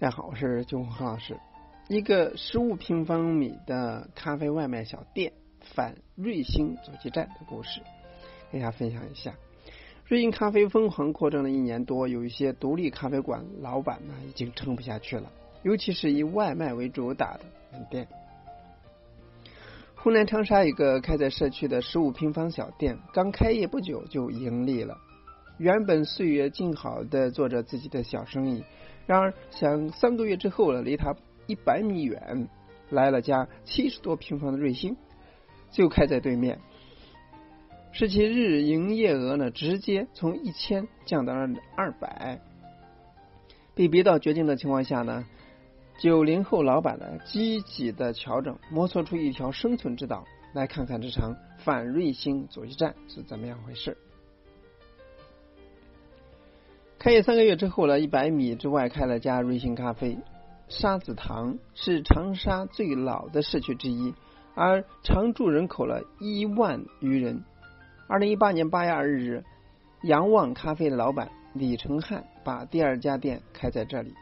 大家好，我是九红老师。一个十五平方米的咖啡外卖小店反瑞星阻击战的故事，给大家分享一下。瑞星咖啡疯狂扩张了一年多，有一些独立咖啡馆老板呢已经撑不下去了，尤其是以外卖为主打的门店。湖南长沙一个开在社区的十五平方小店，刚开业不久就盈利了。原本岁月静好的做着自己的小生意。然而，想三个月之后了，离他一百米远来了家七十多平方的瑞幸，就开在对面。使其日营业额呢，直接从一千降到了二百。被逼到绝境的情况下呢，九零后老板呢，积极的调整，摸索出一条生存之道。来看看这场反瑞星阻击战是怎么样回事。开业三个月之后呢，一百米之外开了家瑞幸咖啡。沙子塘是长沙最老的社区之一，而常住人口了一万余人。二零一八年八月二日，仰望咖啡的老板李成汉把第二家店开在这里。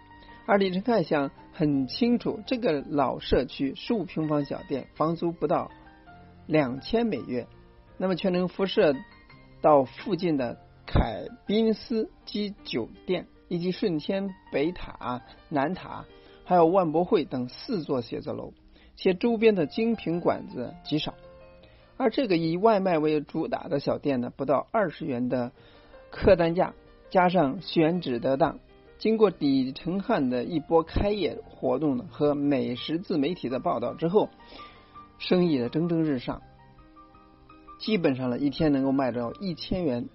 而李成汉想很清楚，这个老社区十五平方小店，房租不到两千每月，那么却能辐射到附近的。凯宾斯基酒店以及顺天北塔、南塔，还有万博会等四座写字楼，且周边的精品馆子极少。而这个以外卖为主打的小店呢，不到二十元的客单价，加上选址得当，经过李成汉的一波开业活动呢和美食自媒体的报道之后，生意的蒸蒸日上，基本上呢一天能够卖到一千元。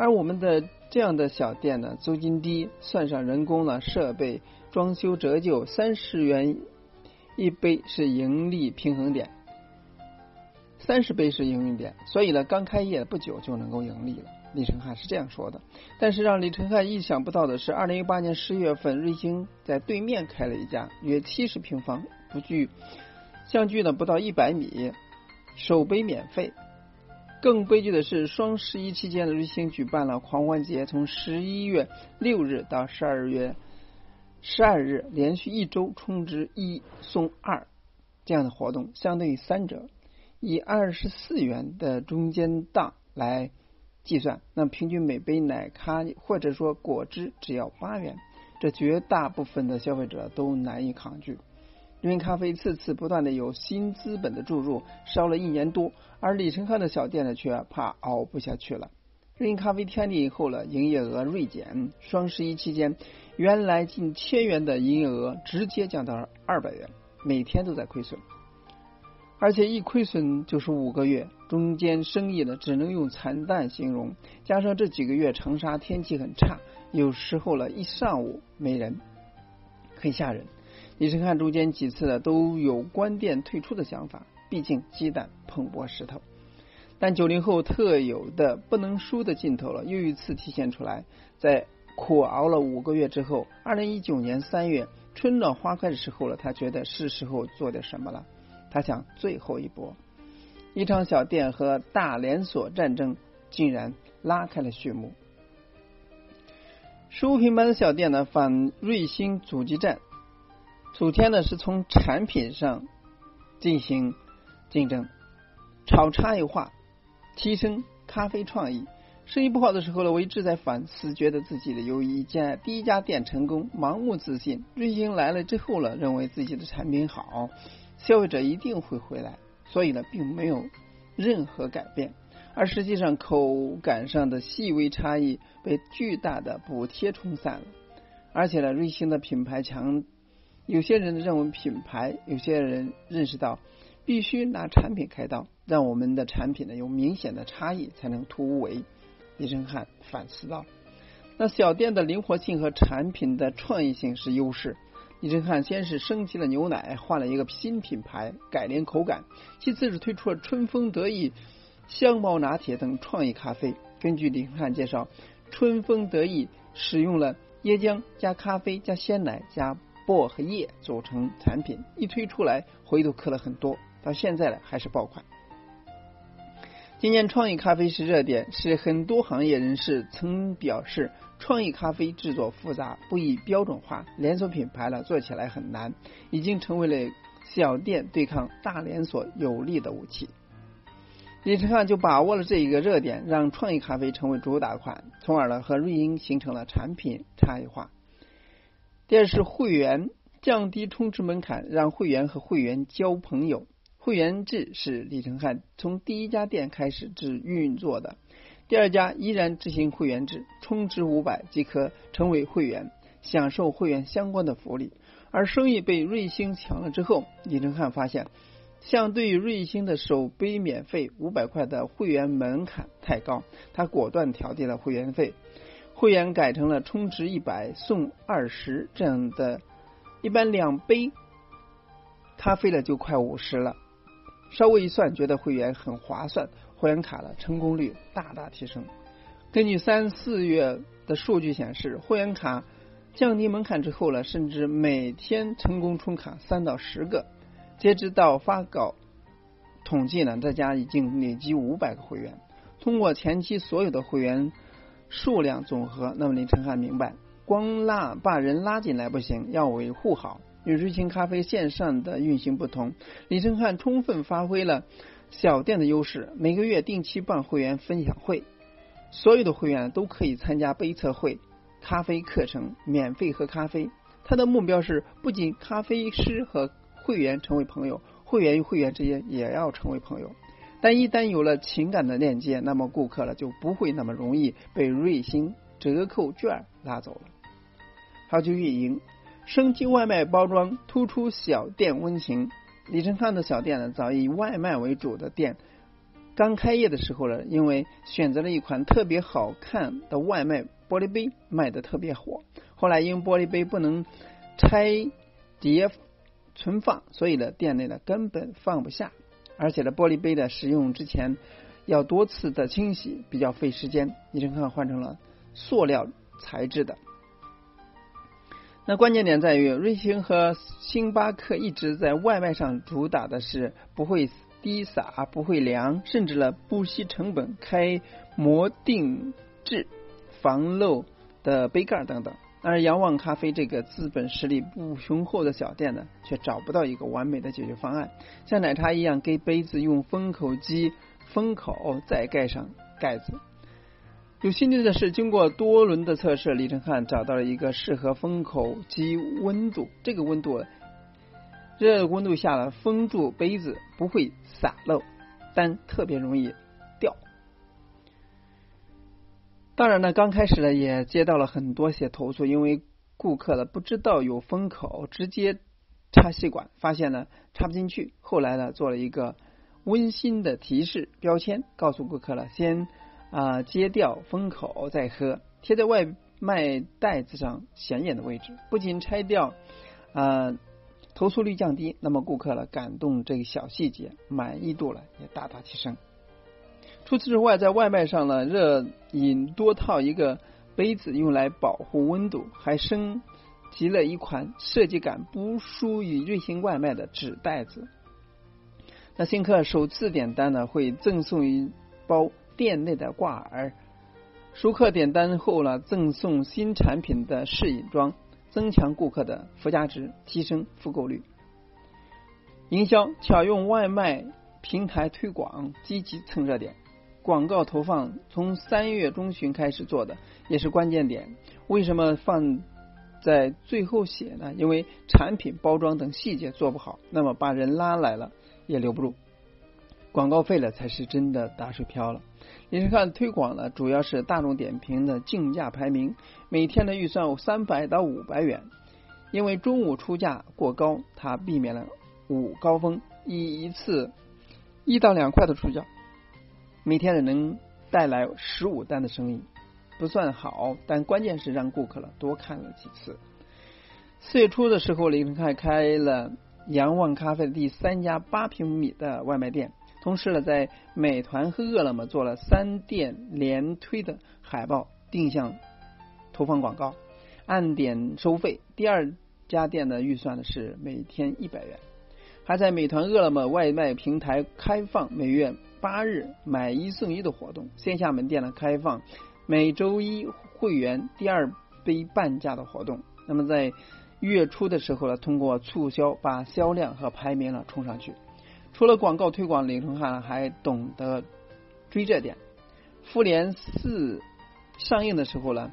而我们的这样的小店呢，租金低，算上人工呢、设备、装修折旧，三十元一杯是盈利平衡点，三十杯是盈利点，所以呢，刚开业不久就能够盈利了。李成汉是这样说的。但是让李成汉意想不到的是，二零一八年十月份，瑞星在对面开了一家约七十平方，不距相距呢不到一百米，首杯免费。更悲剧的是，双十一期间的瑞幸举办了狂欢节，从十一月六日到十二月十二日，连续一周充值一送二这样的活动，相当于三折。以二十四元的中间档来计算，那平均每杯奶咖或者说果汁只要八元，这绝大部分的消费者都难以抗拒。瑞幸咖啡次次不断的有新资本的注入，烧了一年多，而李成汉的小店呢，却怕熬不下去了。瑞幸咖啡天地以后了，营业额锐减。双十一期间，原来近千元的营业额直接降到了二百元，每天都在亏损，而且一亏损就是五个月，中间生意呢只能用惨淡形容。加上这几个月长沙天气很差，有时候了一上午没人，很吓人。李成汉中间几次呢都有关店退出的想法，毕竟鸡蛋碰破石头。但九零后特有的不能输的劲头了，又一次体现出来。在苦熬了五个月之后，二零一九年三月春暖花开的时候了，他觉得是时候做点什么了。他想最后一搏，一场小店和大连锁战争竟然拉开了序幕。十五平方的小店呢，反瑞星阻击战。首先呢，是从产品上进行竞争，炒差异化，提升咖啡创意。生意不好的时候呢，我一直在反思，觉得自己的有一家第一家店成功，盲目自信。瑞星来了之后呢，认为自己的产品好，消费者一定会回来，所以呢，并没有任何改变。而实际上，口感上的细微差异被巨大的补贴冲散了。而且呢，瑞星的品牌强。有些人认为品牌，有些人认识到必须拿产品开刀，让我们的产品呢有明显的差异才能突围。李成汉反思道：“那小店的灵活性和产品的创意性是优势。”李成汉先是升级了牛奶，换了一个新品牌，改良口感；其次是推出了春风得意、香茅拿铁等创意咖啡。根据李成汉介绍，春风得意使用了椰浆加咖啡加鲜奶加。薄荷叶组成产品一推出来，回头客了很多，到现在呢还是爆款。今年创意咖啡是热点，是很多行业人士曾表示，创意咖啡制作复杂，不易标准化，连锁品牌呢做起来很难，已经成为了小店对抗大连锁有力的武器。李承汉就把握了这一个热点，让创意咖啡成为主打款，从而呢和瑞英形成了产品差异化。第二是会员，降低充值门槛，让会员和会员交朋友。会员制是李承汉从第一家店开始制运作的，第二家依然执行会员制，充值五百即可成为会员，享受会员相关的福利。而生意被瑞星抢了之后，李承汉发现，相对于瑞星的首杯免费五百块的会员门槛太高，他果断调低了会员费，会员改成了充值一百送二十这样的，一般两杯咖啡了就快五十了。稍微一算，觉得会员很划算，会员卡的成功率大大提升。根据三四月的数据显示，会员卡降低门槛之后呢，甚至每天成功充卡三到十个。截止到发稿统计呢，这家已经累积五百个会员。通过前期所有的会员数量总和，那么林承汉明白，光拉把人拉进来不行，要维护好。与瑞幸咖啡线上的运行不同，李承汉充分发挥了小店的优势，每个月定期办会员分享会，所有的会员都可以参加杯测会、咖啡课程，免费喝咖啡。他的目标是，不仅咖啡师和会员成为朋友，会员与会员之间也要成为朋友。但一旦有了情感的链接，那么顾客了就不会那么容易被瑞星折扣券拉走了。好，就运营。升级外卖包装，突出小店温情。李成汉的小店呢，早以外卖为主的店，刚开业的时候呢，因为选择了一款特别好看的外卖玻璃杯，卖的特别火。后来因玻璃杯不能拆叠存放，所以呢，店内呢根本放不下。而且呢，玻璃杯的使用之前要多次的清洗，比较费时间。李承汉换成了塑料材质的。那关键点在于，瑞幸和星巴克一直在外卖上主打的是不会滴洒、不会凉，甚至呢不惜成本开模定制、防漏的杯盖等等。而仰望咖啡这个资本实力不雄厚的小店呢，却找不到一个完美的解决方案，像奶茶一样给杯子用封口机封口，再盖上盖子。有兴趣的是，经过多轮的测试，李承汉找到了一个适合封口机温度。这个温度，热温度下了封住杯子，不会洒漏，但特别容易当然呢，刚开始呢也接到了很多些投诉，因为顾客呢不知道有封口，直接插吸管，发现呢插不进去。后来呢做了一个温馨的提示标签，告诉顾客了先。啊，揭掉封口再喝，贴在外卖袋子上显眼的位置，不仅拆掉，啊，投诉率降低，那么顾客了感动这个小细节，满意度了也大大提升。除此之外，在外卖上呢，热饮多套一个杯子用来保护温度，还升级了一款设计感不输于瑞幸外卖的纸袋子。那新客首次点单呢，会赠送一包。店内的挂耳，熟客点单后呢，赠送新产品的试饮装，增强顾客的附加值，提升复购率。营销巧用外卖平台推广，积极蹭热点。广告投放从三月中旬开始做的，也是关键点。为什么放在最后写呢？因为产品包装等细节做不好，那么把人拉来了也留不住，广告费了才是真的打水漂了。李承汉推广呢，主要是大众点评的竞价排名，每天的预算三百到五百元。因为中午出价过高，他避免了午高峰，以一次一到两块的出价，每天呢能带来十五单的生意，不算好，但关键是让顾客了多看了几次。四月初的时候，李承汉开了仰望咖啡的第三家八平米的外卖店。同时呢，在美团和饿了么做了三店连推的海报定向投放广告，按点收费。第二家店的预算呢是每天一百元，还在美团、饿了么外卖平台开放每月八日买一送一的活动，线下门店呢开放每周一会员第二杯半价的活动。那么在月初的时候呢，通过促销把销量和排名呢冲上去。除了广告推广，李承翰还懂得追热点。复联四上映的时候呢，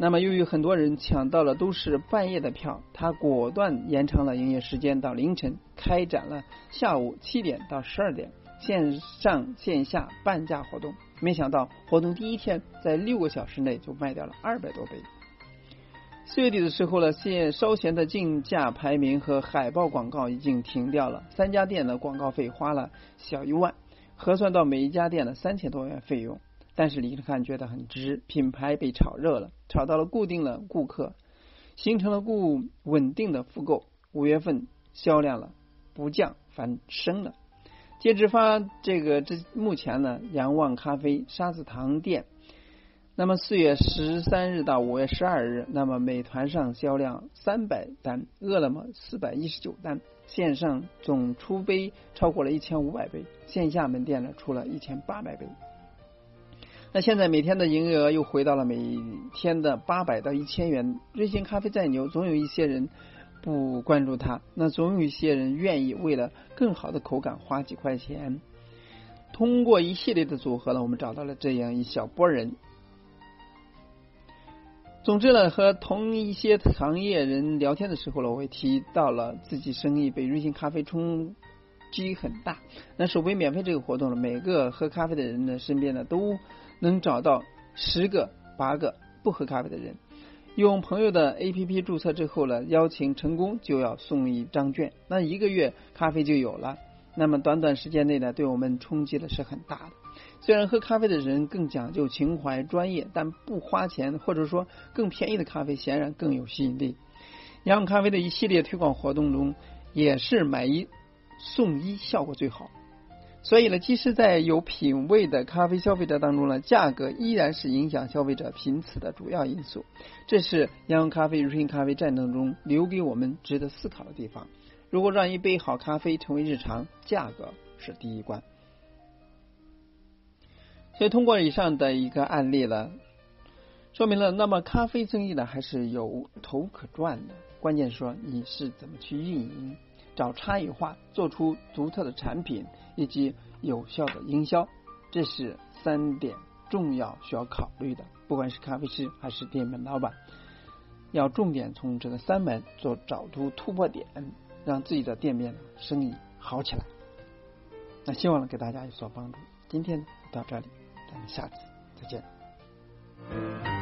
那么由于很多人抢到了都是半夜的票，他果断延长了营业时间到凌晨，开展了下午七点到十二点线上线下半价活动。没想到活动第一天在六个小时内就卖掉了二百多杯。四月底的时候呢，现稍嫌的竞价排名和海报广告已经停掉了，三家店的广告费花了小一万，核算到每一家店的三千多元费用。但是李承翰觉得很值，品牌被炒热了，炒到了固定的顾客，形成了固稳定的复购。五月份销量了不降反升了。截止发这个这目前呢，仰望咖啡沙子塘店。那么四月十三日到五月十二日，那么美团上销量三百单，饿了么四百一十九单，线上总出杯超过了一千五百杯，线下门店呢出了一千八百杯。那现在每天的营业额又回到了每天的八百到一千元。瑞幸咖啡再牛，总有一些人不关注它，那总有一些人愿意为了更好的口感花几块钱。通过一系列的组合呢，我们找到了这样一小波人。总之呢，和同一些行业人聊天的时候呢，我也提到了自己生意被瑞幸咖啡冲击很大。那首杯免费这个活动呢，每个喝咖啡的人呢，身边呢都能找到十个八个不喝咖啡的人。用朋友的 A P P 注册之后呢，邀请成功就要送一张券，那一个月咖啡就有了。那么短短时间内呢，对我们冲击的是很大的。虽然喝咖啡的人更讲究情怀、专业，但不花钱或者说更便宜的咖啡显然更有吸引力。洋咖啡的一系列推广活动中，也是买一送一效果最好。所以呢，即使在有品位的咖啡消费者当中呢，价格依然是影响消费者频次的主要因素。这是洋咖啡、瑞幸咖啡战争中留给我们值得思考的地方。如果让一杯好咖啡成为日常，价格是第一关。所以通过以上的一个案例呢，说明了那么咖啡生意呢还是有头可赚的。关键说你是怎么去运营，找差异化，做出独特的产品，以及有效的营销，这是三点重要需要考虑的。不管是咖啡师还是店面老板，要重点从这个三门做找出突破点，让自己的店面生意好起来。那希望能给大家有所帮助。今天到这里。咱们下次再见。